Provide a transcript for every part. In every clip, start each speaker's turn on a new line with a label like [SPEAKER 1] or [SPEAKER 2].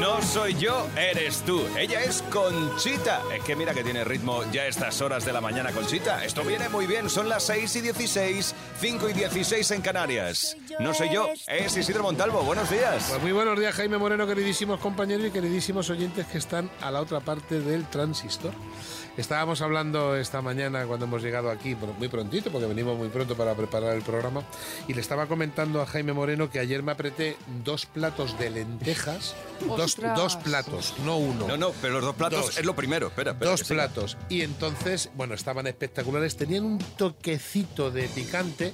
[SPEAKER 1] No soy yo, eres tú. Ella es Conchita. Es que mira que tiene ritmo ya estas horas de la mañana, Conchita. Esto viene muy bien. Son las 6 y 16, 5 y 16 en Canarias. No soy yo, es Isidro Montalvo. Buenos días.
[SPEAKER 2] Pues muy buenos días, Jaime Moreno, queridísimos compañeros y queridísimos oyentes que están a la otra parte del transistor. Estábamos hablando esta mañana cuando hemos llegado aquí, muy prontito, porque venimos muy pronto para preparar el programa, y le estaba comentando a Jaime Moreno que ayer me apreté dos platos de lentejas, dos, dos, platos, no uno.
[SPEAKER 1] No, no, pero los dos platos es lo primero, espera, espera
[SPEAKER 2] Dos platos. Y entonces, bueno, estaban espectaculares, tenían un toquecito de picante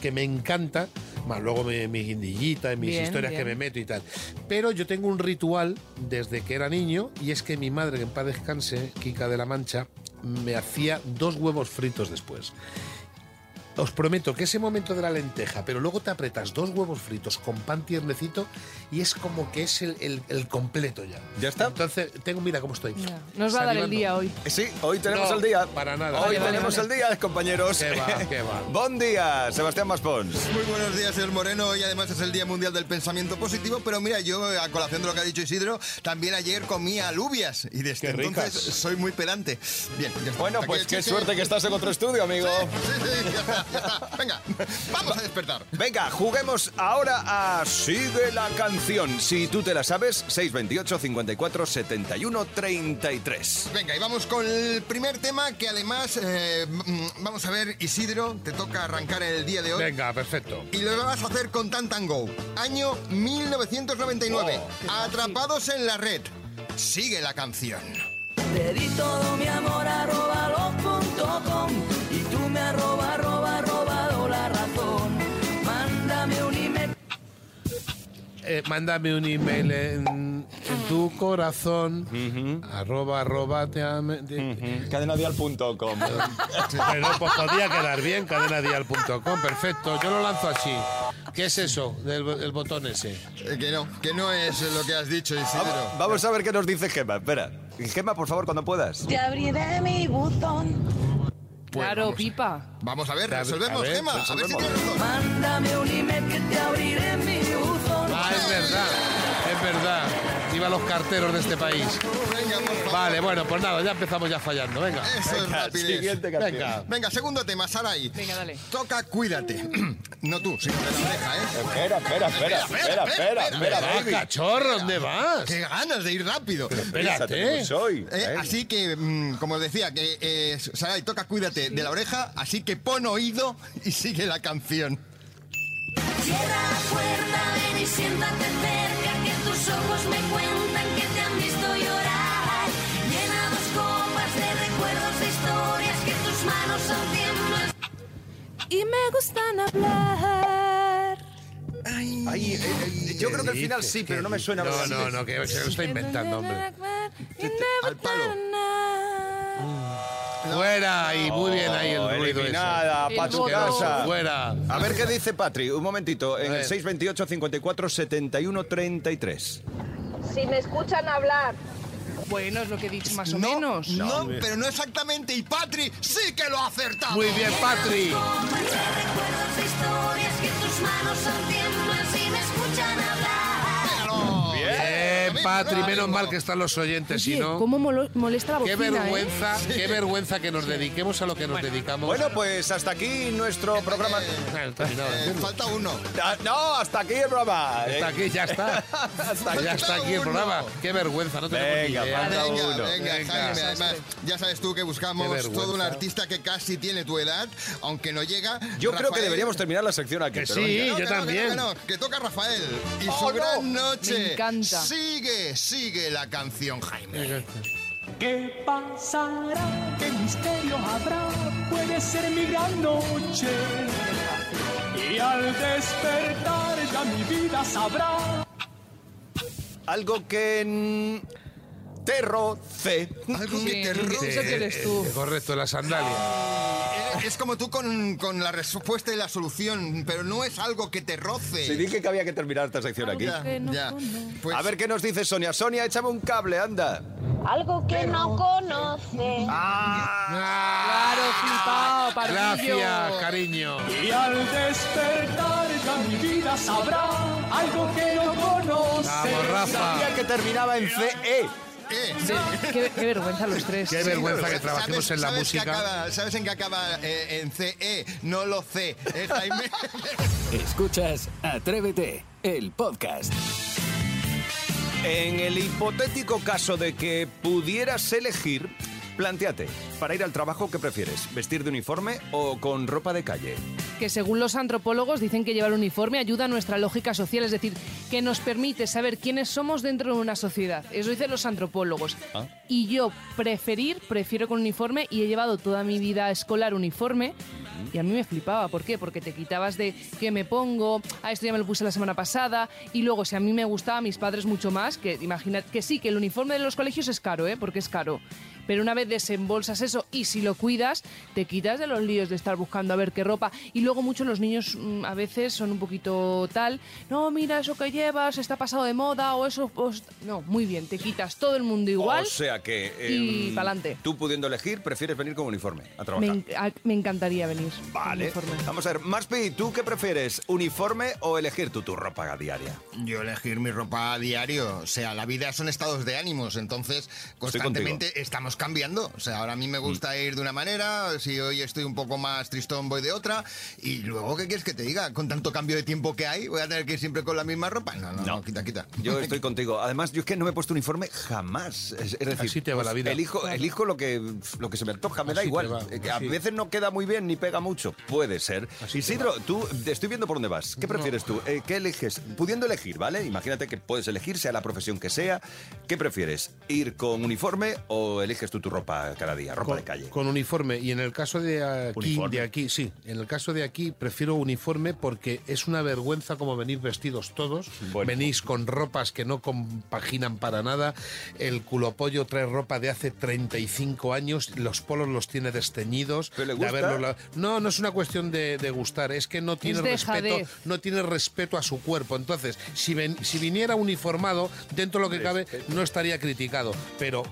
[SPEAKER 2] que me encanta, más luego mi, mi guindillita y mis historias que me meto y tal. Pero yo tengo un ritual desde que era niño y es que mi madre, que en paz descanse, Kika de la Mancha, me hacía dos huevos fritos después. Os prometo que ese momento de la lenteja, pero luego te apretas dos huevos fritos con pan tiernecito y es como que es el, el, completo ya.
[SPEAKER 1] ¿Ya está?
[SPEAKER 2] Entonces, tengo, mira cómo estoy.
[SPEAKER 3] Nos va a dar el día hoy.
[SPEAKER 1] Sí, hoy tenemos el día.
[SPEAKER 2] Para nada.
[SPEAKER 1] Hoy tenemos el día, compañeros.
[SPEAKER 2] Qué va, qué va.
[SPEAKER 1] Buen día, Sebastián Maspons.
[SPEAKER 4] Muy buenos días, señor Moreno. Hoy además es el Día Mundial del Pensamiento Positivo, pero mira, yo, a colación de lo que ha dicho Isidro, también ayer comí alubias y desde entonces soy muy pedante. Bien,
[SPEAKER 1] ya está. Bueno, pues qué suerte que estás en otro estudio, amigo.
[SPEAKER 4] Sí, sí, ya está, ya está. Venga. Vamos a despertar.
[SPEAKER 1] Venga, juguemos ahora a Sigue la canción. Si tú te la sabes, 628 54 71 33.
[SPEAKER 4] Venga, y vamos con el primer tema que además, eh, mm, vamos a ver, Isidro, te toca arrancar el día de hoy.
[SPEAKER 2] Venga, perfecto.
[SPEAKER 4] Y lo vas a hacer con Tantango. Año 1999. Atrapados en la red. Sigue la canción.
[SPEAKER 5] Te di todo mi amor arroba los y tú me arroba,
[SPEAKER 2] Eh, mándame un email en, en tu corazón arroba arroba te ame- de-
[SPEAKER 1] Cadenadial.com.
[SPEAKER 2] Pero pues podría quedar bien cadenadial.com perfecto yo lo lanzo así ¿qué es eso del el botón ese?
[SPEAKER 4] Eh, que no, que no es lo que has dicho, Isidro.
[SPEAKER 1] Vamos a ver qué nos dice Gema. Espera. Gema, por favor, cuando puedas.
[SPEAKER 5] Te abriré mi buzón.
[SPEAKER 3] claro, pipa.
[SPEAKER 4] Vamos a ver,
[SPEAKER 2] A ver,
[SPEAKER 4] resolvemos,
[SPEAKER 2] a ver,
[SPEAKER 4] Gema. A ver si
[SPEAKER 1] resolvemos.
[SPEAKER 4] tienes razón.
[SPEAKER 5] Mándame un email que te abriré mi buzón.
[SPEAKER 2] Ah es verdad es verdad viva los carteros de este país
[SPEAKER 4] Venga, por favor.
[SPEAKER 2] vale bueno pues nada ya empezamos ya fallando venga
[SPEAKER 4] Eso es rapidez.
[SPEAKER 1] Siguiente canción.
[SPEAKER 2] venga
[SPEAKER 4] Venga, segundo tema, Sarai.
[SPEAKER 3] Venga, dale.
[SPEAKER 4] Toca Cuídate. no tú, sino de la oreja, ¿eh?
[SPEAKER 1] Espera, espera, espera, espera, espera, espera, baby.
[SPEAKER 2] cachorro ¿dónde vas?
[SPEAKER 4] Qué ganas de ir rápido.
[SPEAKER 2] espérate
[SPEAKER 1] soy.
[SPEAKER 4] Eh, así que, mm, como os decía, que eh, Sarai, toca Cuídate de la oreja, así que pon oído y sigue la canción.
[SPEAKER 6] Cierra la puerta, ven y siéntate cerca, que tus ojos me cuentan que te han visto llorar. Llena dos copas de recuerdos, de historias, que tus manos son tiemblos.
[SPEAKER 3] Y me gustan hablar.
[SPEAKER 1] Ay, eh, eh, yo creo que al final sí, pero no me suena.
[SPEAKER 2] no no no que, que lo estoy inventando hombre
[SPEAKER 4] Al palo.
[SPEAKER 2] Fuera y muy bien ahí el ruido ese.
[SPEAKER 1] eliminada,
[SPEAKER 3] El
[SPEAKER 1] casa.
[SPEAKER 2] fuera
[SPEAKER 1] A ver qué dice Patri. Un momentito. En el
[SPEAKER 2] ver.
[SPEAKER 1] 628 54 71 33.
[SPEAKER 7] Si me escuchan hablar,
[SPEAKER 3] Bueno, es lo que he dicho más o
[SPEAKER 4] no,
[SPEAKER 3] menos.
[SPEAKER 4] No, pero no exactamente. Y Patri sí que lo ha acertado.
[SPEAKER 2] muy bien Patri Patri menos mal que están los oyentes si no
[SPEAKER 3] ¿cómo molesta la
[SPEAKER 2] Qué
[SPEAKER 3] bocina, eh?
[SPEAKER 2] vergüenza, qué vergüenza que nos dediquemos a lo que nos dedicamos.
[SPEAKER 1] Bueno, pues hasta aquí nuestro programa.
[SPEAKER 2] Ah, el terminado,
[SPEAKER 4] Eh,
[SPEAKER 2] entiendo.
[SPEAKER 4] falta uno.
[SPEAKER 1] Ah, No, hasta aquí el programa. Eh,
[SPEAKER 2] aquí, ya está. ya está aquí el programa. Qué vergüenza, no tenemos
[SPEAKER 1] Venga,
[SPEAKER 2] ni idea.
[SPEAKER 1] falta
[SPEAKER 4] Venga,
[SPEAKER 1] uno.
[SPEAKER 4] venga,
[SPEAKER 2] Venga.
[SPEAKER 4] Jaime. Además, ya sabes tú que
[SPEAKER 2] Qué
[SPEAKER 4] buscamos todo un artista que casi tiene tu edad, aunque no llega.
[SPEAKER 1] Yo creo que deberíamos terminar la sección aquí.
[SPEAKER 2] Que sí. yo
[SPEAKER 4] que no, que
[SPEAKER 2] también.
[SPEAKER 4] no, que no, que toca Rafael y
[SPEAKER 1] Oh,
[SPEAKER 4] su
[SPEAKER 1] no.
[SPEAKER 4] gran noche.
[SPEAKER 3] Me encanta.
[SPEAKER 4] Sigue, sigue la canción, Jaime.
[SPEAKER 8] ¿Qué pasará? ¿Qué misterio habrá? Puede ser mi gran noche. Y al despertar ya mi vida sabrá.
[SPEAKER 1] Algo que. Mm, te roce.
[SPEAKER 4] Algo que te roce.
[SPEAKER 3] Eso que eres tú.
[SPEAKER 2] Eh, correcto, la sandalia.
[SPEAKER 4] Eh, Es como tú con, con la respuesta y la solución, pero no es algo que te roce.
[SPEAKER 1] Sí, dije que había que terminar esta sección aquí.
[SPEAKER 4] Ya, ya. Pues-
[SPEAKER 1] A ver qué nos dice Sonia. Sonia, échame un cable, anda.
[SPEAKER 7] Algo que no conoce.
[SPEAKER 3] Claro, flipado, pardillo.
[SPEAKER 2] Gracias, cariño.
[SPEAKER 8] Y al despertar ya mi vida sabrá algo que no conoce.
[SPEAKER 2] Vamos, Rafa.
[SPEAKER 1] Sabía que terminaba en CE.
[SPEAKER 4] Eh,
[SPEAKER 3] Sí, qué, qué vergüenza los tres.
[SPEAKER 2] Qué vergüenza que
[SPEAKER 4] ¿sabes-
[SPEAKER 2] trabajemos en la
[SPEAKER 4] sabes que
[SPEAKER 2] música.
[SPEAKER 4] acaba- ¿Sabes en qué acaba eh, en CE? No lo sé. Es Jaime.
[SPEAKER 9] Escuchas Atrévete, el podcast.
[SPEAKER 1] En el hipotético caso de que pudieras elegir, planteate, para ir al trabajo, ¿qué prefieres? ¿Vestir de uniforme o con ropa de calle?
[SPEAKER 3] que según los antropólogos dicen que llevar uniforme ayuda a nuestra lógica social, es decir, que nos permite saber quiénes somos dentro de una sociedad. Eso dicen los antropólogos.
[SPEAKER 1] Ah.
[SPEAKER 3] Y yo preferir, prefiero con uniforme y he llevado toda mi vida escolar uniforme y a mí me flipaba. ¿Por qué? Porque te quitabas de qué me pongo, a esto ya me lo puse la semana pasada y luego si a mí me gustaba, a mis padres mucho más, que imagina que sí, que el uniforme de los colegios es caro, ¿eh? Porque es caro. Pero una vez desembolsas eso y si lo cuidas, te quitas de los líos de estar buscando a ver qué ropa. Y luego muchos los niños mm, a veces son un poquito tal, no, mira eso que llevas, está pasado de moda o eso... pues, no, muy bien, te quitas todo el mundo igual.
[SPEAKER 1] O sea que...
[SPEAKER 3] y
[SPEAKER 1] em,
[SPEAKER 3] pa'lante.
[SPEAKER 1] Tú pudiendo elegir, prefieres venir con uniforme a trabajar.
[SPEAKER 3] me, en- a- me encantaría venir. con
[SPEAKER 1] Vale.
[SPEAKER 3] uniforme.
[SPEAKER 1] Vamos a ver, Maspi, ¿tú qué prefieres? ¿Uniforme o elegir tú tu ropa diaria?
[SPEAKER 4] Yo elegir mi ropa a diario. O sea, la vida son estados de ánimos. Entonces, constantemente estamos cambiando. O sea, ahora a mí me gusta
[SPEAKER 1] Mm.
[SPEAKER 4] ir de una manera. Si hoy estoy un poco más tristón, voy de otra. Y luego, ¿qué quieres que te diga? Con tanto cambio de tiempo que hay, ¿voy a tener que ir siempre con la misma ropa? No, no, no, quita, quita.
[SPEAKER 1] Yo estoy contigo. Además, yo es que no me he puesto uniforme jamás. Es, es decir,
[SPEAKER 2] Así te va la vida.
[SPEAKER 1] Elijo, elijo lo que, lo que se me antoja, me da
[SPEAKER 2] Así te
[SPEAKER 1] igual. Eh, A veces no queda muy bien ni pega mucho. Puede ser.
[SPEAKER 2] Así
[SPEAKER 1] Isidro, tú te estoy viendo por dónde vas. ¿Qué prefieres tú? Eh, ¿Qué eliges? Pudiendo elegir, ¿vale? Imagínate que puedes elegir, sea la profesión que sea. ¿Qué prefieres? ¿Ir con uniforme o eliges tú tu ropa cada día? Ropa
[SPEAKER 2] con,
[SPEAKER 1] de calle.
[SPEAKER 2] con uniforme. Y en el caso de aquí,
[SPEAKER 1] Uniforme.
[SPEAKER 2] de aquí, sí, en el caso de aquí prefiero uniforme porque es una vergüenza como venir vestidos todos.
[SPEAKER 1] Bueno.
[SPEAKER 2] Venís con ropas que no compaginan para nada. El culopollo trae ropa de hace 35 años, los polos los tiene desteñidos.
[SPEAKER 1] ¿Pero le
[SPEAKER 2] de
[SPEAKER 1] gusta?
[SPEAKER 2] haberlo la- No, no es una cuestión de, de gustar, es que no tiene respeto, no tiene respeto a su cuerpo. Entonces, si, ven- si viniera uniformado, dentro de lo que cabe, no estaría criticado. Pero,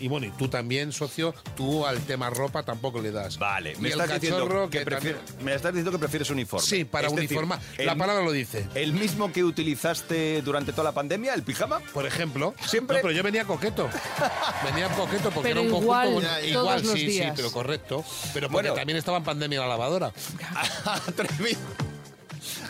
[SPEAKER 2] y bueno, y tú también, socio, tú al tema ropa tampoco le das.
[SPEAKER 1] Vale, me
[SPEAKER 2] Y el
[SPEAKER 1] estás diciendo
[SPEAKER 2] cachorro
[SPEAKER 1] que,
[SPEAKER 2] que
[SPEAKER 1] prefier- me estás diciendo que prefieres uniforme.
[SPEAKER 2] Sí, para
[SPEAKER 1] Es decir,
[SPEAKER 2] uniformar.
[SPEAKER 1] el-
[SPEAKER 2] La palabra lo dice.
[SPEAKER 1] ¿El mismo que utilizaste durante toda la pandemia, el pijama?
[SPEAKER 2] Por ejemplo,
[SPEAKER 1] Siempre-
[SPEAKER 2] No, pero yo venía coqueto. Venía coqueto porque
[SPEAKER 3] Pero
[SPEAKER 2] era un
[SPEAKER 3] igual,
[SPEAKER 2] conjunto.
[SPEAKER 4] todos
[SPEAKER 2] igual,
[SPEAKER 3] los
[SPEAKER 2] sí, sí, pero correcto. Pero porque
[SPEAKER 1] Bueno.
[SPEAKER 2] también estaba en pandemia la lavadora.
[SPEAKER 1] Atrevido.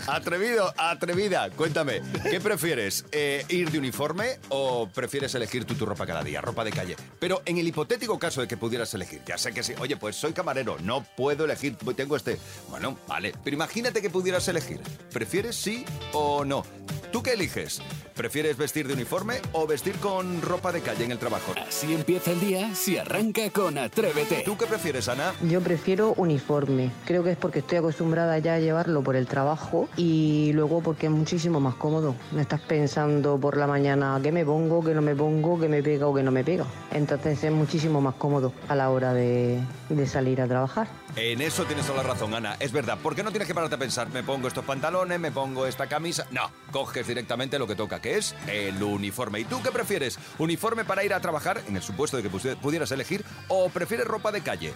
[SPEAKER 1] Atrevido, atrevida, cuéntame, ¿qué prefieres? Eh, ¿Ir de uniforme o prefieres elegir tú tu ropa cada día, ropa de calle? Pero en el hipotético caso de que pudieras elegir, ya sé que sí, oye, pues soy camarero, no puedo elegir, tengo este. Bueno, vale, pero imagínate que pudieras elegir, ¿prefieres sí o no? ¿Tú qué eliges? ¿Prefieres vestir de uniforme o vestir con ropa de calle en el trabajo?
[SPEAKER 9] Así empieza el día si arranca con Atrévete.
[SPEAKER 1] ¿Tú qué prefieres, Ana?
[SPEAKER 10] Yo prefiero uniforme. Creo que es porque estoy acostumbrada ya a llevarlo por el trabajo y luego porque es muchísimo más cómodo. No estás pensando por la mañana qué me pongo, qué no me pongo, qué me pega o qué no me pega. Entonces es muchísimo más cómodo a la hora de, de salir a trabajar.
[SPEAKER 1] En eso tienes toda la razón, Ana. Es verdad. ¿Por qué no tienes que pararte a pensar? ¿Me pongo estos pantalones? ¿Me pongo esta camisa? No. Coges directamente lo que toca, que es el uniforme. ¿Y tú qué prefieres? ¿Uniforme para ir a trabajar, en el supuesto de que pudieras elegir? ¿O prefieres ropa de calle?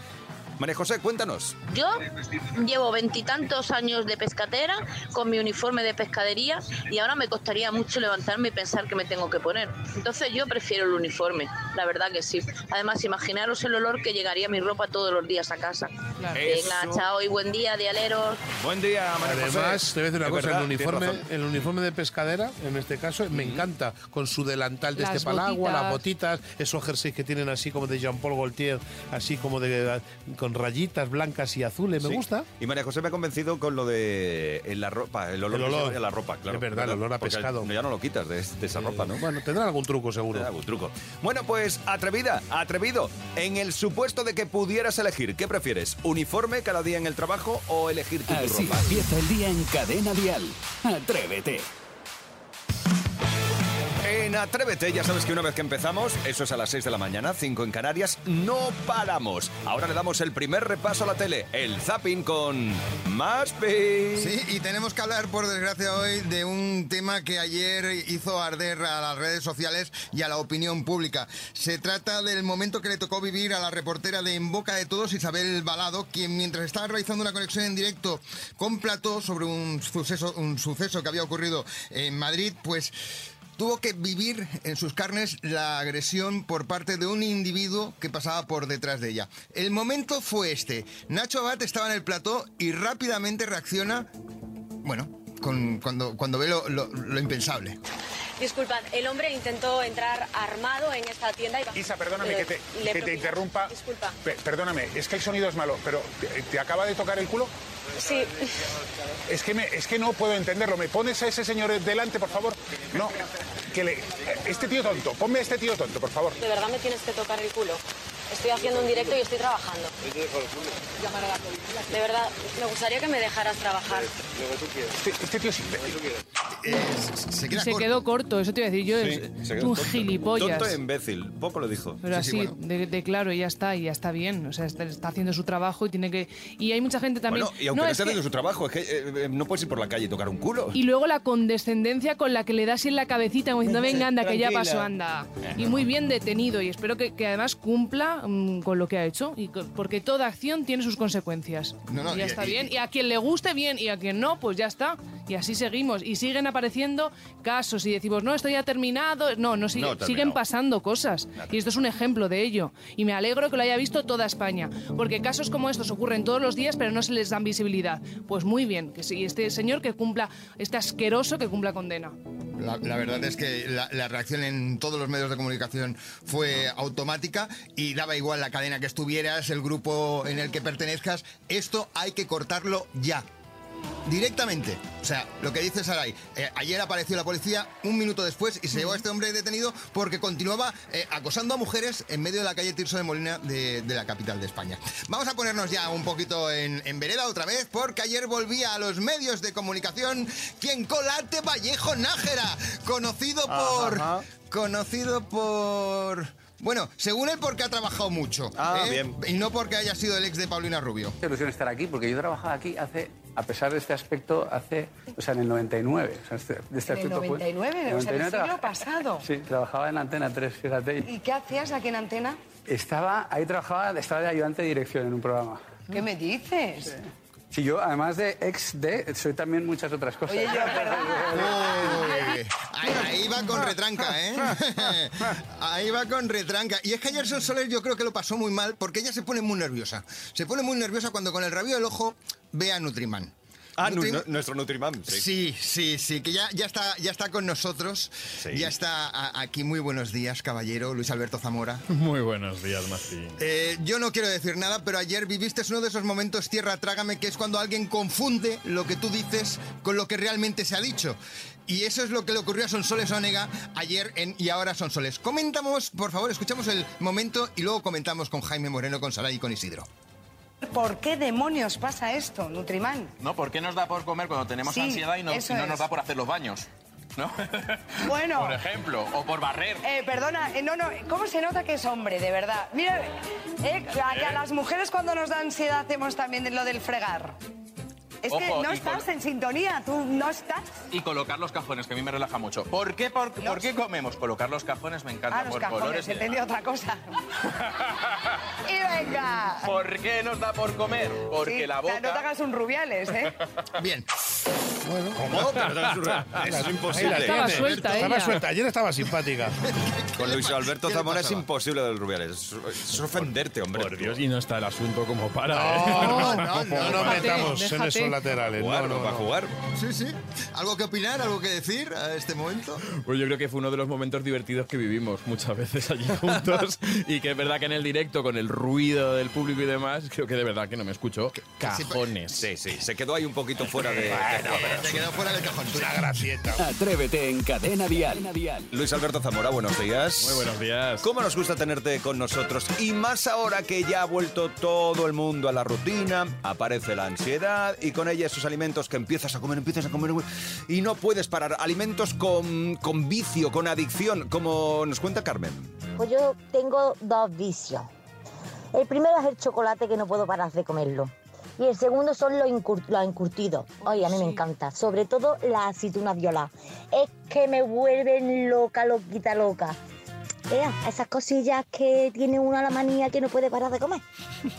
[SPEAKER 1] María José, cuéntanos.
[SPEAKER 11] Yo llevo veintitantos años de pescatera con mi uniforme de pescadería y ahora me costaría mucho levantarme y pensar que me tengo que poner. Entonces yo prefiero el uniforme, la verdad que sí. Además, imaginaros el olor que llegaría mi ropa todos los días a casa.
[SPEAKER 3] Claro.
[SPEAKER 11] Venga,
[SPEAKER 1] Eso.
[SPEAKER 11] chao y buen día, dialeros.
[SPEAKER 1] Buen día, María José.
[SPEAKER 2] Además, te voy a decir una
[SPEAKER 1] Es
[SPEAKER 2] cosa,
[SPEAKER 1] verdad,
[SPEAKER 2] el uniforme, el uniforme de pescadera, en este caso, me encanta, con su delantal de
[SPEAKER 3] Las
[SPEAKER 2] este palagua, las
[SPEAKER 3] botitas.
[SPEAKER 2] botitas, esos jerseys que tienen así como de Jean-Paul Gaultier, así como de con rayitas blancas y azules, me
[SPEAKER 1] Sí.
[SPEAKER 2] gusta.
[SPEAKER 1] Y María José me ha convencido con lo de en la ropa, el olor,
[SPEAKER 2] El olor.
[SPEAKER 1] a la ropa, claro.
[SPEAKER 2] Es verdad, el olor a
[SPEAKER 1] Porque
[SPEAKER 2] pescado.
[SPEAKER 1] Ya no lo quitas de, de esa ropa, ¿no?
[SPEAKER 2] Bueno, tendrá algún truco seguro.
[SPEAKER 1] Te da algún truco. Bueno, pues atrevida, atrevido. En el supuesto de que pudieras elegir, ¿qué prefieres? ¿Uniforme cada día en el trabajo o elegir tu
[SPEAKER 9] Así
[SPEAKER 1] ropa?
[SPEAKER 9] empieza el día en Cadena Dial. Atrévete.
[SPEAKER 1] Atrévete. Ya sabes que una vez que empezamos, eso es a las 6 de la mañana, 5 en Canarias, no paramos. Ahora le damos el primer repaso a la tele, el zapping con Maspi.
[SPEAKER 4] Sí, y tenemos que hablar, por desgracia, hoy de un tema que ayer hizo arder a las redes sociales y a la opinión pública. Se trata del momento que le tocó vivir a la reportera de En Boca de Todos, Isabel Balado, quien mientras estaba realizando una conexión en directo con Plató sobre un suceso, un suceso que había ocurrido en Madrid, pues tuvo que vivir en sus carnes la agresión por parte de un individuo que pasaba por detrás de ella. El momento fue este. Nacho Abad estaba en el plató y rápidamente reacciona, bueno, con- cuando, ve lo impensable.
[SPEAKER 12] Disculpad, el hombre intentó entrar armado en esta tienda y...
[SPEAKER 13] Isa, perdóname que te, que interrumpa.
[SPEAKER 12] Disculpa.
[SPEAKER 13] Pe- perdóname, es que el sonido es malo, pero ¿te, te acaba de tocar el culo?
[SPEAKER 12] Sí.
[SPEAKER 13] Es que, me, es que no puedo entenderlo. ¿Me pones a ese señor delante, por favor? No, que le... Este tío tonto, ponme a este tío tonto, por favor.
[SPEAKER 12] De verdad me tienes que tocar el culo. Estoy haciendo un directo y estoy trabajando. De verdad, me gustaría que me dejaras trabajar.
[SPEAKER 13] Este, este tío es imbécil.
[SPEAKER 4] se
[SPEAKER 3] Y se quedó corto, eso te iba a decir yo.
[SPEAKER 1] Sí,
[SPEAKER 3] es un
[SPEAKER 1] tonto.
[SPEAKER 3] gilipollas.
[SPEAKER 1] Tonto e imbécil, poco lo dijo.
[SPEAKER 3] Pero así, de, de claro, y ya está, y ya está bien. O sea, está, está haciendo su trabajo y tiene que. Y hay mucha gente también.
[SPEAKER 1] Bueno, y aunque
[SPEAKER 3] No,
[SPEAKER 1] no,
[SPEAKER 3] es
[SPEAKER 1] esté
[SPEAKER 3] que-
[SPEAKER 1] haciendo su trabajo, es que eh, eh, no puedes ir por la calle y tocar un culo.
[SPEAKER 3] Y luego la condescendencia con la que le das en la cabecita, como diciendo, venga, anda, que ya pasó, anda. Y muy bien detenido, y espero que, que además cumpla mm, con lo que ha hecho, y porque toda acción tiene sus consecuencias.
[SPEAKER 4] No, no,
[SPEAKER 3] y ya
[SPEAKER 4] y-
[SPEAKER 3] está
[SPEAKER 4] y-
[SPEAKER 3] bien. Y a quien le guste, bien, y a quien no, pues ya está. Y así seguimos. Y siguen apareciendo casos, y decimos, no, esto ya ha terminado. No, no, sigue-
[SPEAKER 1] No,
[SPEAKER 3] siguen pasando cosas. Y esto es un ejemplo de ello. Y me alegro que lo haya visto toda España. Porque casos como estos ocurren todos los días, pero no se les dan visibilidad. Pues muy bien, que sí, este señor que cumpla, este asqueroso que cumpla condena.
[SPEAKER 4] La, la verdad es que la, la reacción en todos los medios de comunicación fue automática y daba igual la cadena que estuvieras, el grupo en el que pertenezcas. Esto hay que cortarlo ya. Directamente. O sea, lo que dice Saray, eh, ayer apareció la policía un minuto después y se llevó a este hombre detenido porque continuaba eh, acosando a mujeres en medio de la calle Tirso de Molina de, de la capital de España. Vamos a ponernos ya un poquito en, en vereda otra vez porque ayer volvía a los medios de comunicación quien colate Vallejo Nájera, conocido por...
[SPEAKER 1] Ajá.
[SPEAKER 4] Conocido por... Bueno, según él porque ha trabajado mucho.
[SPEAKER 1] Ah,
[SPEAKER 4] ¿eh?
[SPEAKER 1] bien.
[SPEAKER 4] Y no porque haya sido el ex de Paulina Rubio.
[SPEAKER 14] Qué ilusión estar aquí, porque yo trabajaba aquí hace, a pesar de este aspecto, hace, o sea, en el 99. O sea, este, este
[SPEAKER 15] En el
[SPEAKER 14] aspecto fue-
[SPEAKER 15] 99, o sea, el
[SPEAKER 14] 99
[SPEAKER 15] siglo pasado.
[SPEAKER 14] Sí, trabajaba en Antena 3, fíjate.
[SPEAKER 15] ¿Y qué hacías aquí en Antena?
[SPEAKER 14] Estaba, ahí trabajaba, estaba de ayudante de dirección en un programa.
[SPEAKER 15] ¿Qué me dices?
[SPEAKER 14] Sí, yo, además de ex de, soy también muchas otras cosas.
[SPEAKER 15] Oye, yo,
[SPEAKER 4] Uy, ahí, ahí va con retranca, ¿eh? Ahí va con retranca. Y es que ayer Sol Soler yo creo que lo pasó muy mal porque ella se pone muy nerviosa. Se pone muy nerviosa cuando con el rabio del ojo ve a Nutriman.
[SPEAKER 1] Ah,
[SPEAKER 4] Nutrim-
[SPEAKER 1] nuestro Nutrimam, sí.
[SPEAKER 4] Sí, sí, sí, que ya, ya, está, ya está con nosotros. Ya está aquí. Muy buenos días, caballero Luis Alberto Zamora.
[SPEAKER 16] Muy buenos días, Martín.
[SPEAKER 4] Eh, yo no quiero decir nada, pero ayer viviste uno de esos momentos tierra trágame, que es cuando alguien confunde lo que tú dices con lo que realmente se ha dicho. Y eso es lo que le ocurrió a Sonsoles Onega ayer en Y ahora Sonsoles. Comentamos, por favor, escuchamos el momento y luego comentamos con Jaime Moreno, con Saray y con Isidro.
[SPEAKER 15] ¿Por qué demonios pasa esto, Nutrimán?
[SPEAKER 17] ¿No? ¿Por qué nos da por comer cuando tenemos
[SPEAKER 15] Sí,
[SPEAKER 17] ansiedad y no, y nos da por hacer los baños? ¿No?
[SPEAKER 15] Bueno.
[SPEAKER 17] Por ejemplo, o por barrer.
[SPEAKER 15] Eh, perdona, eh, no, no, ¿cómo se nota que es hombre, de verdad? Mira, eh, a, a las mujeres cuando nos da ansiedad hacemos también lo del fregar. Es que no estás
[SPEAKER 17] con-
[SPEAKER 15] en sintonía, tú no estás.
[SPEAKER 17] Y colocar los cajones, que a mí me relaja mucho. ¿Por qué, por, ¿por qué comemos? Colocar los cajones me encanta
[SPEAKER 15] Ah, los
[SPEAKER 17] por
[SPEAKER 15] cajones,
[SPEAKER 17] colores y
[SPEAKER 15] entendí otra cosa. y venga.
[SPEAKER 17] ¿Por qué nos da por comer? Porque
[SPEAKER 15] Sí,
[SPEAKER 17] la
[SPEAKER 15] o sea,
[SPEAKER 17] boca...
[SPEAKER 15] No te hagas un rubiales, ¿eh?
[SPEAKER 4] Bien.
[SPEAKER 2] Bueno,
[SPEAKER 1] ¿Cómo? Es surreal. Eso es imposible.
[SPEAKER 2] Estaba suelta Estaba ella. suelta. Ayer estaba simpática.
[SPEAKER 1] Con Luis Alberto
[SPEAKER 2] ¿Qué le
[SPEAKER 1] Zamora es imposible del Rubiales. Es, es ofenderte, hombre.
[SPEAKER 16] Por Dios, y no está el asunto como para,
[SPEAKER 2] No,
[SPEAKER 16] ¿eh?
[SPEAKER 2] no, no, no nos metamos en esos laterales.
[SPEAKER 1] Jugar,
[SPEAKER 2] no, no,
[SPEAKER 1] para
[SPEAKER 2] no.
[SPEAKER 1] jugar.
[SPEAKER 4] Sí, sí. ¿Algo que opinar? ¿Algo que decir a este momento?
[SPEAKER 16] Pues yo creo que fue uno de los momentos divertidos que vivimos muchas veces allí juntos y que es verdad que en el directo, con el ruido del público y demás, creo que de verdad que no me escucho. Cajones.
[SPEAKER 1] Sí, sí, se quedó ahí un poquito fuera de...
[SPEAKER 16] Bueno,
[SPEAKER 1] de-
[SPEAKER 4] te quedó fuera del cajón.
[SPEAKER 2] Una gracieta.
[SPEAKER 9] Atrévete en Cadena Dial.
[SPEAKER 1] Luis Alberto Zamora, buenos días.
[SPEAKER 16] Muy buenos días.
[SPEAKER 1] ¿Cómo nos gusta tenerte con nosotros? Y más ahora que ya ha vuelto todo el mundo a la rutina, aparece la ansiedad y con ella esos alimentos que empiezas a comer, empiezas a comer y no puedes parar. Alimentos con, con vicio, con adicción, como nos cuenta Carmen.
[SPEAKER 18] Pues yo tengo dos vicios. El primero es el chocolate que no puedo parar de comerlo. Y el segundo son los, encurtidos. Ay, a mí me encanta. Sobre todo las aceitunas violadas. Es que me vuelven loca, loquita, loca. Ea, esas cosillas que tiene uno a la manía que no puede parar de comer.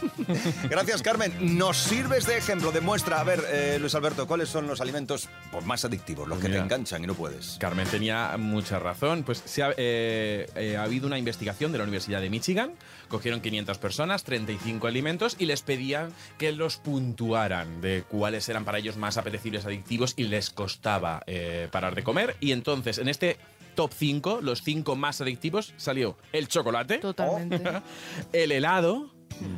[SPEAKER 1] Gracias, Carmen. Nos sirves de ejemplo, de muestra. A ver, eh, Luis Alberto, ¿cuáles son los alimentos pues, más adictivos, los que te enganchan y no puedes?
[SPEAKER 16] Carmen tenía mucha razón. Pues se ha, eh, eh, ha habido una investigación de la Universidad de Michigan. Cogieron 500 personas, 35 alimentos y les pedían que los puntuaran de cuáles eran para ellos más apetecibles, adictivos y les costaba eh, parar de comer. Y entonces, en este top 5, los 5 más adictivos, salió el chocolate,
[SPEAKER 3] Totalmente.
[SPEAKER 16] el helado,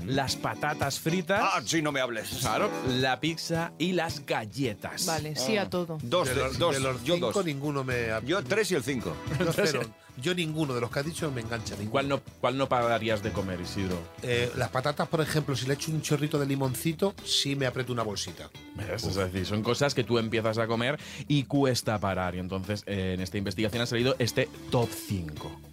[SPEAKER 16] las patatas fritas.
[SPEAKER 1] Ah, sí, no me hables.
[SPEAKER 16] Claro, la pizza y las galletas.
[SPEAKER 3] Vale, sí a todo.
[SPEAKER 1] Dos,
[SPEAKER 2] de los,
[SPEAKER 1] dos,
[SPEAKER 2] de los
[SPEAKER 1] yo
[SPEAKER 2] cinco
[SPEAKER 1] dos.
[SPEAKER 2] ninguno me...
[SPEAKER 1] Yo tres y el cinco.
[SPEAKER 2] Yo cero. Yo ninguno de los que has dicho me engancha. Ninguno.
[SPEAKER 16] ¿Cuál no, ¿Cuál no pagarías de comer, Isidro?
[SPEAKER 2] Eh, las patatas, por ejemplo, si le echo un chorrito de limoncito, sí me aprieto una bolsita.
[SPEAKER 16] ¿Ves? Es decir, son cosas que tú empiezas a comer y cuesta parar. Y entonces eh, en esta investigación ha salido este top 5.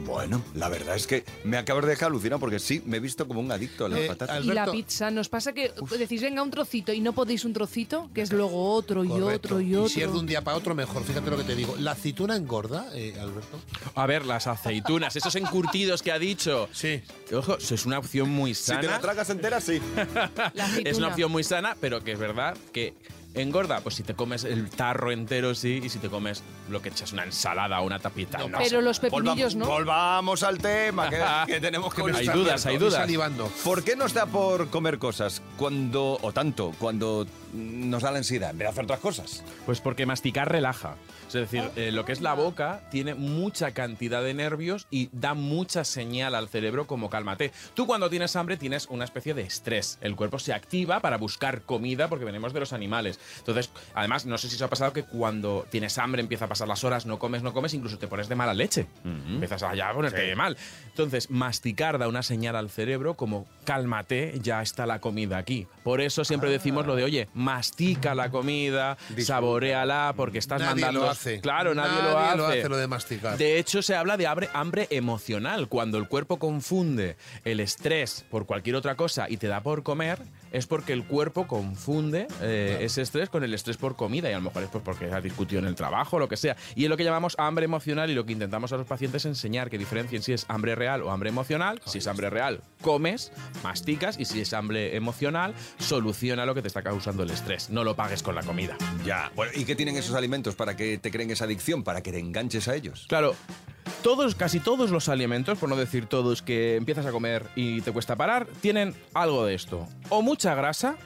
[SPEAKER 1] Bueno, la verdad es que me acabas de dejar alucinado porque sí, me he visto como un adicto a las
[SPEAKER 2] Eh,
[SPEAKER 1] patatas.
[SPEAKER 3] Y la pizza, ¿nos pasa que decís, venga, un trocito y no podéis un trocito? Que es luego otro y
[SPEAKER 2] Correcto.
[SPEAKER 3] otro y otro.
[SPEAKER 2] si es de un día para otro, mejor. Fíjate lo que te digo. ¿La aceituna engorda, eh, Alberto?
[SPEAKER 16] A ver, las aceitunas, esos encurtidos que ha dicho.
[SPEAKER 2] Sí.
[SPEAKER 16] Ojo, eso es una opción muy
[SPEAKER 1] Si te la
[SPEAKER 16] sana.
[SPEAKER 1] tragas entera, sí.
[SPEAKER 3] La aceituna.
[SPEAKER 16] es una opción muy sana, pero que es verdad que engorda. Pues si te comes el tarro entero, sí, y si te comes lo que echas una ensalada o una tapita, no.
[SPEAKER 3] Pero los pepinillos, ¿no?
[SPEAKER 1] volvamos al tema, que, que tenemos que
[SPEAKER 16] Hay dudas, hay dudas.
[SPEAKER 2] salivando.
[SPEAKER 1] ¿Por qué nos da por comer cosas cuando, o tanto, cuando nos da la ansiedad en vez de hacer otras cosas?
[SPEAKER 16] Pues porque masticar relaja. Es decir, eh, lo que es la boca tiene mucha cantidad de nervios y da mucha señal al cerebro como cálmate. Tú cuando tienes hambre tienes una especie de estrés. El cuerpo se activa para buscar comida porque venimos de los animales. Entonces, además, no sé si os ha pasado que cuando tienes hambre empieza a pasar las horas, no comes, no comes, incluso te pones de mala leche. Empiezas a ya ponerte mal. Entonces, masticar da una señal al cerebro como cálmate, ya está la comida aquí. Por eso siempre decimos lo de, oye, mastica la comida, saboreala, porque estás
[SPEAKER 2] Nadie
[SPEAKER 16] mandando.
[SPEAKER 2] lo hace.
[SPEAKER 16] Claro, nadie, lo
[SPEAKER 2] Nadie
[SPEAKER 16] hace.
[SPEAKER 2] lo hace, lo de masticar.
[SPEAKER 16] De hecho, se habla de hambre, hambre emocional. Cuando el cuerpo confunde el estrés por cualquier otra cosa y te da por comer, es porque el cuerpo confunde eh, ese estrés con el estrés por comida. Y a lo mejor es pues porque has discutido en el trabajo o lo que sea. Y es lo que llamamos hambre emocional y lo que intentamos a los pacientes es enseñar que diferencien si es hambre real o hambre emocional. Si es hambre real, comes, masticas y si es hambre emocional, soluciona lo que te está causando el estrés. No lo pagues con la comida.
[SPEAKER 1] Ya. Bueno, ¿y qué tienen esos alimentos para que te creen esa adicción, para que te enganches a ellos?
[SPEAKER 16] Claro, todos, casi todos los alimentos, por no decir todos, que empiezas a comer y te cuesta parar, tienen algo de esto. O mucha grasa,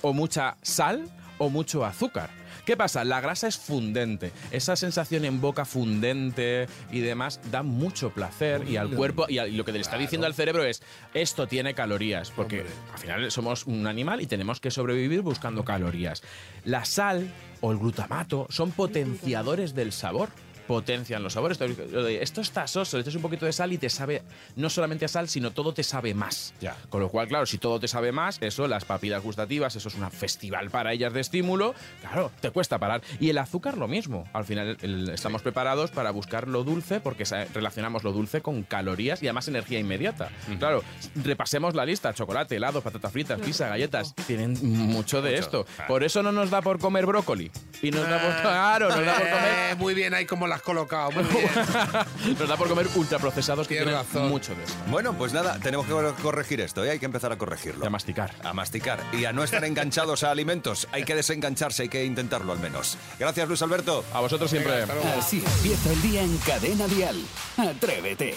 [SPEAKER 16] o mucha sal, o mucho azúcar. ¿Qué pasa? La grasa es fundente. Esa sensación en boca fundente y demás da mucho placer y al cuerpo y, a- y lo que le está diciendo al cerebro es esto tiene calorías porque al final somos un animal y tenemos que sobrevivir buscando calorías. La sal o el glutamato son potenciadores del sabor potencian los sabores. Esto está soso, le echas un poquito de sal y te sabe no solamente a sal, sino todo te sabe más.
[SPEAKER 1] Ya.
[SPEAKER 16] Con lo cual, claro, si todo te sabe más, eso, las papilas gustativas, eso es un festival para ellas de estímulo, claro, te cuesta parar. Y el azúcar lo mismo. Al final el- estamos preparados para buscar lo dulce porque relacionamos lo dulce con calorías y además energía inmediata. Claro, repasemos la lista, chocolate, helado, patatas fritas, pizza, galletas, tienen mucho de esto. Por eso no nos da por comer brócoli. Y nos da por, claro, nos da por comer
[SPEAKER 2] Eh, muy bien, ahí como las has colocado. Muy bien.
[SPEAKER 16] Nos da por comer ultraprocesados que tienen
[SPEAKER 2] razón.
[SPEAKER 16] mucho de esto.
[SPEAKER 1] Bueno, pues nada, tenemos que corregir esto, ¿eh? hay que empezar a corregirlo.
[SPEAKER 16] Y a masticar.
[SPEAKER 1] A masticar. Y a no estar enganchados a alimentos. Hay que desengancharse, hay que intentarlo al menos. Gracias, Luis Alberto.
[SPEAKER 16] A vosotros siempre.
[SPEAKER 9] Así empieza el día en Cadena Dial. Atrévete.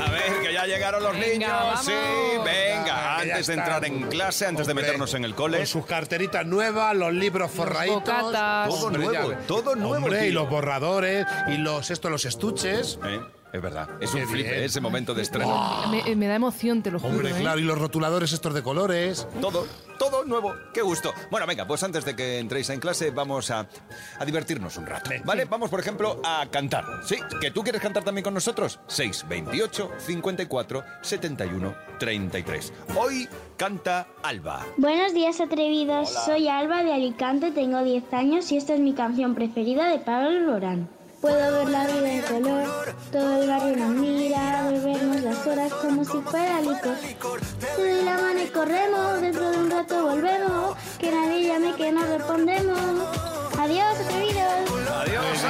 [SPEAKER 1] A ver, que ya llegaron los
[SPEAKER 3] Venga,
[SPEAKER 1] niños.
[SPEAKER 3] vamos.
[SPEAKER 1] Sí, venga. Antes de entrar en clase, antes de meternos en el cole.
[SPEAKER 2] Con sus carteritas nuevas, los libros forraditos.
[SPEAKER 1] Todo
[SPEAKER 2] Hombre,
[SPEAKER 1] nuevo,
[SPEAKER 2] ya-
[SPEAKER 1] todo nuevo,
[SPEAKER 2] Hombre, y los borradores, y los, esto, los estuches.
[SPEAKER 1] ¿Eh? Es verdad, es un flip
[SPEAKER 2] bien.
[SPEAKER 1] ese momento de estreno.
[SPEAKER 3] Me, me da emoción, te lo juro.
[SPEAKER 2] Hombre,
[SPEAKER 3] ¿eh?
[SPEAKER 2] claro, y los rotuladores estos de colores.
[SPEAKER 1] Todo, todo nuevo. Qué gusto. Bueno, venga, pues antes de que entréis en clase vamos a, a divertirnos un rato. ¿Vale? Vamos, por ejemplo, a cantar. ¿Sí? ¿Que tú quieres cantar también con nosotros? 6, 28, 54, 71, 33. Hoy canta Alba.
[SPEAKER 19] Buenos días atrevidos, soy Alba de Alicante, tengo 10 años y esta es mi canción preferida de Pablo Lorán. Puedo ver la vida en color, todo el barrio nos mira, volvernos las horas como si fuera licor. Te doy la mano y corremos, dentro de un rato volvemos, que nadie llame que no respondemos. Adiós atrevidos.
[SPEAKER 1] Adiós,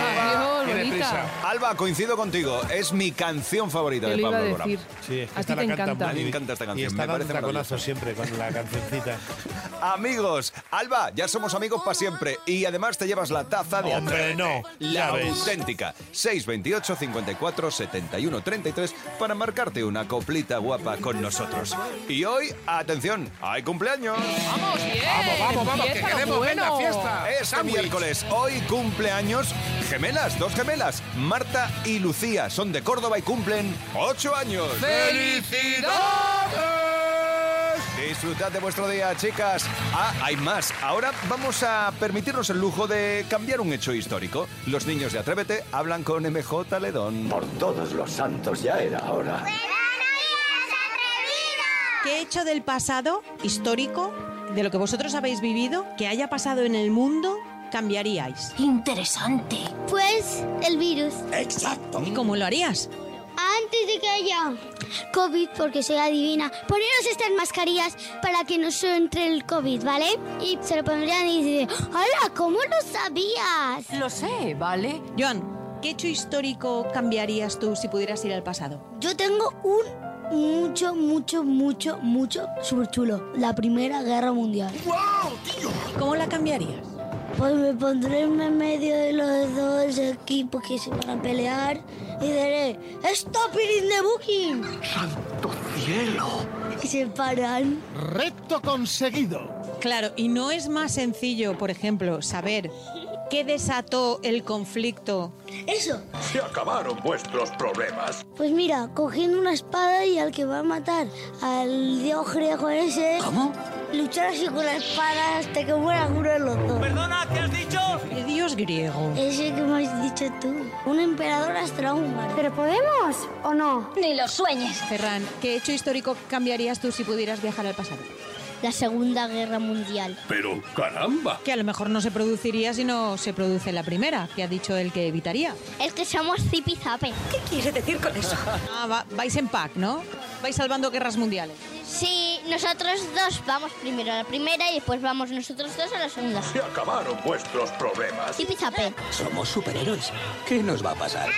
[SPEAKER 1] Alba. Alba, coincido contigo. Es mi canción favorita
[SPEAKER 3] Te
[SPEAKER 1] de
[SPEAKER 3] lo iba
[SPEAKER 1] Pablo
[SPEAKER 3] a
[SPEAKER 1] Lorán.
[SPEAKER 3] decir.
[SPEAKER 2] Sí, es que
[SPEAKER 3] A
[SPEAKER 2] esta
[SPEAKER 3] ti te
[SPEAKER 2] la canta
[SPEAKER 3] encanta.
[SPEAKER 1] A mí me encanta esta
[SPEAKER 2] Y
[SPEAKER 1] canción.
[SPEAKER 2] está
[SPEAKER 1] Me parece maravillosa.
[SPEAKER 2] siempre con la cancioncita.
[SPEAKER 1] Amigos, Alba, ya somos amigos para siempre. Y además te llevas la taza de
[SPEAKER 2] Hombre, no,
[SPEAKER 1] La auténtica. 628 54 71 33 para marcarte una coplita guapa con nosotros. Y hoy, atención, hay cumpleaños.
[SPEAKER 3] ¡Vamos, bien!
[SPEAKER 2] Vamos, vamos, vamos, que queremos ver la
[SPEAKER 3] bueno.
[SPEAKER 2] fiesta.
[SPEAKER 1] Este miércoles, hoy cumpleaños gemelas, dos gemelas, Marta y Lucía. Son de Córdoba y cumplen ocho años. Disfrutad de vuestro día, chicas. Ah, hay más. Ahora vamos a permitirnos el lujo de cambiar un hecho histórico. Los niños de Atrévete hablan con MJ Ledón.
[SPEAKER 20] Por todos los santos, ya era hora.
[SPEAKER 21] ¿Qué hecho del pasado histórico, de lo que vosotros habéis vivido, que haya pasado en el mundo, cambiaríais?
[SPEAKER 19] Interesante. Pues el virus.
[SPEAKER 20] Exacto.
[SPEAKER 21] ¿Y cómo lo harías?
[SPEAKER 19] Antes de que haya COVID, porque soy adivina, poneros estas mascarillas para que no se entre el COVID, ¿vale? Y se lo pondrían y dicen, ¡Hola! ¿Cómo lo sabías?
[SPEAKER 21] Lo sé, ¿vale? Joan, ¿qué hecho histórico cambiarías tú si pudieras ir al pasado?
[SPEAKER 19] Yo tengo un mucho, mucho, mucho, mucho súper chulo. La Primera Guerra Mundial.
[SPEAKER 21] ¿Y cómo la cambiarías?
[SPEAKER 19] Pues me pondré en medio de los dos equipos que se van a pelear y diré ¡Stop it in the booking!
[SPEAKER 20] ¡Santo cielo!
[SPEAKER 19] Y se paran.
[SPEAKER 21] Reto conseguido. Claro, y no es más sencillo, por ejemplo, saber qué desató el conflicto.
[SPEAKER 19] Eso.
[SPEAKER 20] Se acabaron vuestros problemas.
[SPEAKER 19] Pues mira, cogiendo una espada y al que va a matar al dios griego ese.
[SPEAKER 20] ¿Cómo?
[SPEAKER 19] Luchar así con la espada hasta que muera uno de los dos.
[SPEAKER 21] Griego?
[SPEAKER 19] Ese que me has dicho tú. Un emperador astrohúngaro. ¿Pero podemos o no? Ni lo sueñes.
[SPEAKER 21] Ferran, ¿qué hecho histórico cambiarías tú si pudieras viajar al pasado?
[SPEAKER 19] La Segunda Guerra Mundial.
[SPEAKER 20] Pero caramba.
[SPEAKER 21] Que a lo mejor no se produciría si no se produce la primera, que ha dicho el que evitaría.
[SPEAKER 19] Es que somos zipizape.
[SPEAKER 21] ¿Qué quiere decir con eso? Ah, va- vais en pack, ¿no? Vais salvando guerras mundiales.
[SPEAKER 19] Sí, nosotros dos vamos primero a la primera y después vamos nosotros dos a la segunda.
[SPEAKER 20] Se acabaron vuestros problemas.
[SPEAKER 19] Zipizape.
[SPEAKER 20] Somos superhéroes. ¿Qué nos va a pasar?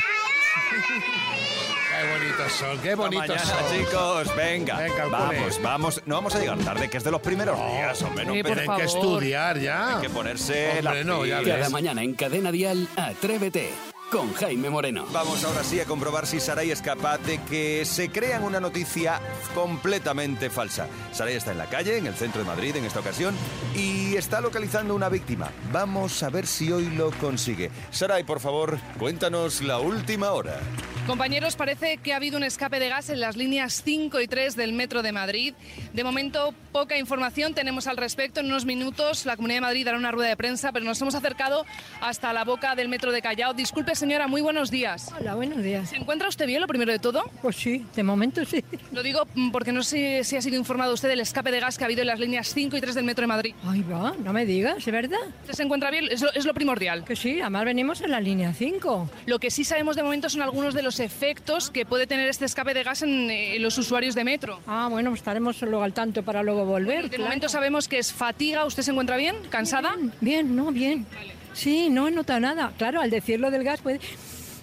[SPEAKER 2] Qué bonitos son, qué bonitos
[SPEAKER 1] mañana,
[SPEAKER 2] son.
[SPEAKER 1] chicos, venga.
[SPEAKER 2] Venga,
[SPEAKER 1] vamos, vamos. No vamos a llegar tarde, que es de los primeros días, hombre. No
[SPEAKER 3] Sí.
[SPEAKER 2] Tienen que estudiar ya.
[SPEAKER 1] Hay que ponerse
[SPEAKER 2] Hombre,
[SPEAKER 1] las
[SPEAKER 2] no, ya.
[SPEAKER 9] Cada mañana en Cadena Dial, Atrévete con Jaime Moreno.
[SPEAKER 1] Vamos ahora sí a comprobar si Saray es capaz de que se crean una noticia completamente falsa. Saray está en la calle, en el centro de Madrid en esta ocasión, y está localizando una víctima. Vamos a ver si hoy lo consigue. Saray, por favor, cuéntanos la última hora.
[SPEAKER 3] Compañeros, parece que ha habido un escape de gas en las líneas 5 y 3 del Metro de Madrid. De momento, poca información tenemos al respecto. En unos minutos, la Comunidad de Madrid dará una rueda de prensa, pero nos hemos acercado hasta la boca del Metro de Callao. Disculpe, señora, muy buenos días.
[SPEAKER 22] Hola, buenos días.
[SPEAKER 3] ¿Se encuentra usted bien, lo primero de todo?
[SPEAKER 22] Pues sí, de momento sí.
[SPEAKER 3] Lo digo mm, porque no sé si ha sido informado usted del escape de gas que ha habido en las líneas 5 y 3 del Metro de Madrid.
[SPEAKER 22] Ahí va, no me digas, ¿es verdad?
[SPEAKER 3] ¿Usted se encuentra bien? Es lo, es lo primordial.
[SPEAKER 22] Que sí, además venimos en la línea 5.
[SPEAKER 3] Lo que sí sabemos de momento son algunos de los efectos que puede tener este escape de gas en, eh, los usuarios de metro.
[SPEAKER 22] Ah, bueno, pues estaremos luego al tanto para luego volver.
[SPEAKER 3] De
[SPEAKER 22] claro.
[SPEAKER 3] momento sabemos que es fatiga. ¿Usted se encuentra bien? ¿Cansada?
[SPEAKER 22] Bien, bien, no, bien. Sí, no he notado nada. Claro, al decirlo del gas puede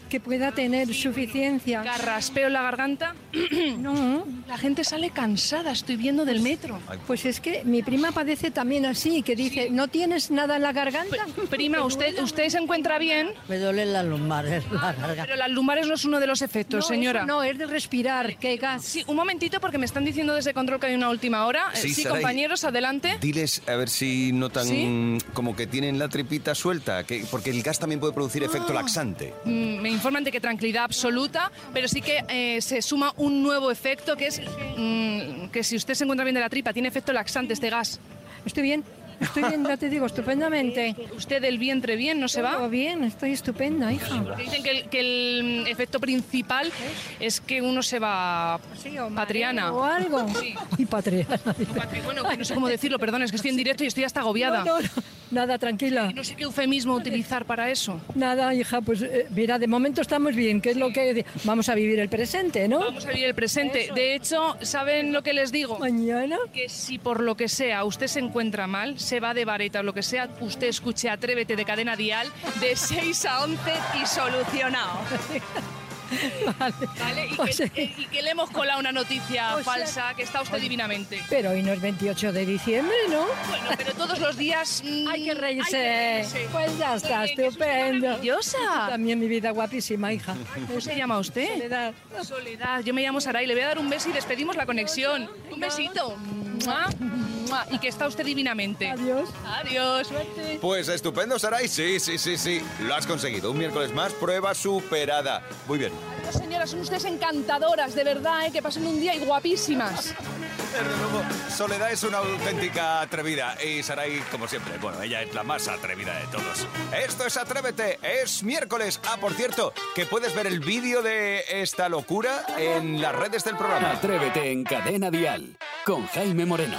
[SPEAKER 22] que pueda tener suficiencia.
[SPEAKER 3] ¿Carraspeo en la garganta?
[SPEAKER 22] No.
[SPEAKER 3] La gente sale cansada, estoy viendo del metro.
[SPEAKER 22] Pues es que mi prima padece también así, que dice, ¿no tienes nada en la garganta?
[SPEAKER 3] Prima, ¿usted, ¿usted se encuentra bien?
[SPEAKER 22] Me duelen las lumbares, la garganta.
[SPEAKER 3] Pero las lumbares no es uno de los efectos,
[SPEAKER 22] No,
[SPEAKER 3] señora.
[SPEAKER 22] no, es de respirar, qué gas.
[SPEAKER 3] Sí, un momentito porque me están diciendo desde control que hay una última hora. Eh,
[SPEAKER 1] Sí,
[SPEAKER 3] sí compañeros, adelante.
[SPEAKER 1] Diles a ver si notan
[SPEAKER 3] ¿Sí?
[SPEAKER 1] como que tienen la tripita suelta, que, porque el gas también puede producir efecto laxante.
[SPEAKER 3] Mm, Me informan de que tranquilidad absoluta, pero sí que eh, se suma un nuevo efecto que es mm, que si usted se encuentra bien de la tripa, tiene efecto laxante este gas.
[SPEAKER 22] Estoy bien. Estoy bien, ya te digo, estupendamente.
[SPEAKER 3] ¿Usted del vientre bien, no se va?
[SPEAKER 22] Todo bien, estoy estupenda, hija.
[SPEAKER 3] Dicen que el, que el, efecto principal es que uno se va patriana.
[SPEAKER 22] O algo.
[SPEAKER 3] Sí.
[SPEAKER 22] Y patriana.
[SPEAKER 3] Patri- Bueno, no sé cómo decirlo, perdón, es que estoy en directo y estoy hasta agobiada.
[SPEAKER 22] No, no, no. Nada, tranquila.
[SPEAKER 3] No sé qué eufemismo utilizar para eso.
[SPEAKER 22] Nada, hija, pues eh, mira, de momento estamos bien, que es lo que vamos a vivir el presente, ¿no?
[SPEAKER 3] Vamos a vivir el presente. De hecho, ¿saben lo que les digo?
[SPEAKER 22] Mañana.
[SPEAKER 3] Que si por lo que sea usted se encuentra mal, se va de vareta o lo que sea, usted escuche Atrévete de Cadena Dial de 6 a 11 y solucionado. Vale, y, que, eh, y que le hemos colado una noticia
[SPEAKER 22] O sea-
[SPEAKER 3] falsa, que está usted divinamente.
[SPEAKER 22] Pero hoy no es 28 de diciembre, ¿no?
[SPEAKER 3] Bueno, pero todos los días... mm,
[SPEAKER 22] Hay que reírse.
[SPEAKER 3] hay que reírse.
[SPEAKER 22] Pues ya está,
[SPEAKER 3] usted
[SPEAKER 22] estupendo.
[SPEAKER 3] maravillosa.
[SPEAKER 22] También mi vida guapísima, hija.
[SPEAKER 3] ¿Cómo se llama usted?
[SPEAKER 22] Soledad.
[SPEAKER 3] Soledad. Yo me llamo Saray. Le voy a dar un beso y despedimos la conexión. Un besito. Y que está usted divinamente.
[SPEAKER 22] Adiós.
[SPEAKER 3] Adiós.
[SPEAKER 1] Pues estupendo, Saray. Sí, sí, sí, sí. Lo has conseguido. Un miércoles más, prueba superada. Muy bien.
[SPEAKER 3] Señoras, son ustedes encantadoras, de verdad, ¿eh? que pasen un día y guapísimas.
[SPEAKER 1] Desde luego, Soledad es una auténtica atrevida y Saray, como siempre, bueno, ella es la más atrevida de todos. Esto es Atrévete, es miércoles. Ah, por cierto, que puedes ver el vídeo de esta locura en las redes del programa.
[SPEAKER 9] Atrévete en Cadena Dial con Jaime Moreno.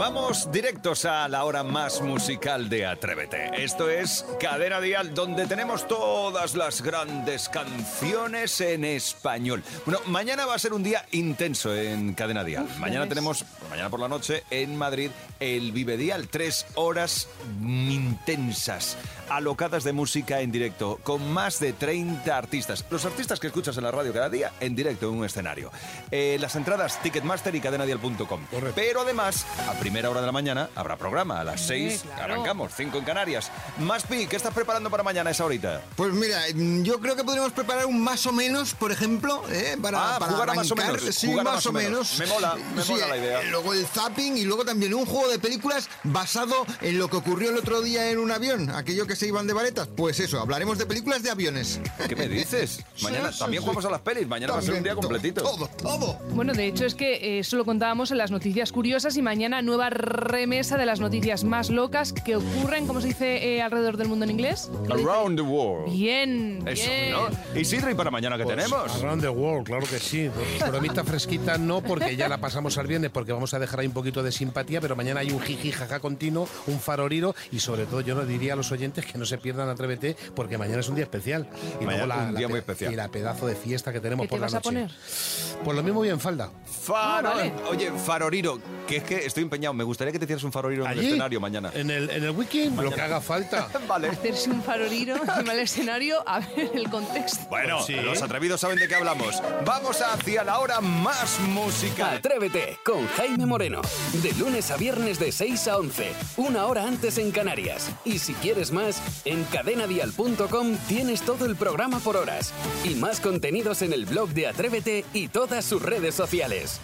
[SPEAKER 1] Vamos directos a la hora más musical de Atrévete. Esto es Cadena Dial, donde tenemos todas las grandes canciones en español. Bueno, mañana va a ser un día intenso en Cadena Dial. mañana tenemos, mañana por la noche, en Madrid, el Vive Dial. Tres horas intensas, alocadas de música en directo, con más de 30 artistas. Los artistas que escuchas en la radio cada día, en directo en un escenario. Eh, las entradas, Ticketmaster y cadenadial.com. Pero además, a primera hora de la mañana habrá programa. A las 6
[SPEAKER 4] claro.
[SPEAKER 1] arrancamos, 5 en Canarias. Maspi, ¿qué estás preparando para mañana a esa horita?
[SPEAKER 4] Pues mira, mm, yo creo que podríamos preparar un más o menos, por ejemplo, ¿eh? para,
[SPEAKER 1] Ah,
[SPEAKER 4] para
[SPEAKER 1] jugar a más o
[SPEAKER 4] arrancar.
[SPEAKER 1] menos,
[SPEAKER 4] Sí,
[SPEAKER 1] jugar
[SPEAKER 4] más,
[SPEAKER 1] más o menos.
[SPEAKER 4] menos.
[SPEAKER 1] Me mola, me mola la idea.
[SPEAKER 4] eh, Luego el zapping y luego también un juego de películas basado en lo que ocurrió el otro día en un avión, aquello que se iban de varetas. Pues eso, hablaremos de películas de aviones.
[SPEAKER 1] ¿Qué me dices? Mañana
[SPEAKER 4] Sí,
[SPEAKER 1] también
[SPEAKER 4] sí,
[SPEAKER 1] jugamos a las pelis. Mañana va a ser un día completito.
[SPEAKER 4] Todo, todo.
[SPEAKER 3] Bueno, de hecho es que eh, eso lo contábamos en las noticias curiosas y mañana nueva remesa de las noticias más locas que ocurren, ¿cómo se dice eh, alrededor del mundo en inglés?
[SPEAKER 1] Around the world.
[SPEAKER 3] Bien,
[SPEAKER 1] Eso,
[SPEAKER 3] bien.
[SPEAKER 1] ¿no? Isidro, ¿y para mañana qué
[SPEAKER 2] Pues,
[SPEAKER 1] tenemos?
[SPEAKER 2] Around the world, claro que sí. Bromita fresquita no, porque ya la pasamos al viernes, porque vamos a dejar ahí un poquito de simpatía, pero mañana hay un jiji jaja continuo, un faroriro, y sobre todo yo nos diría a los oyentes que no se pierdan Atrévete, porque mañana es un día especial. Y
[SPEAKER 1] Mañana
[SPEAKER 2] luego la,
[SPEAKER 1] un
[SPEAKER 2] la
[SPEAKER 1] día
[SPEAKER 2] pe-
[SPEAKER 1] muy especial.
[SPEAKER 2] Y la pedazo de fiesta que tenemos
[SPEAKER 3] ¿Qué
[SPEAKER 2] por
[SPEAKER 3] te
[SPEAKER 2] la
[SPEAKER 3] vas a
[SPEAKER 2] noche.
[SPEAKER 3] poner?
[SPEAKER 2] Pues lo mismo voy en falda.
[SPEAKER 1] Faro.
[SPEAKER 3] Ah, vale.
[SPEAKER 1] Oye, faroriro, que es que estoy empeñado. Me gustaría que te hicieras un faroriro en el
[SPEAKER 2] Allí,
[SPEAKER 1] escenario mañana.
[SPEAKER 2] En el, en el wiki, lo que haga falta.
[SPEAKER 1] vale.
[SPEAKER 3] Hacerse un faroliro encima del escenario, a ver el contexto.
[SPEAKER 1] Bueno,
[SPEAKER 2] Pues sí.
[SPEAKER 1] los atrevidos saben de qué hablamos. Vamos hacia la hora más musical.
[SPEAKER 9] Atrévete con Jaime Moreno. De lunes a viernes de 6 a 11, una hora antes en Canarias. Y si quieres más, en cadenadial.com tienes todo el programa por horas. Y más contenidos en el blog de Atrévete y todas sus redes sociales.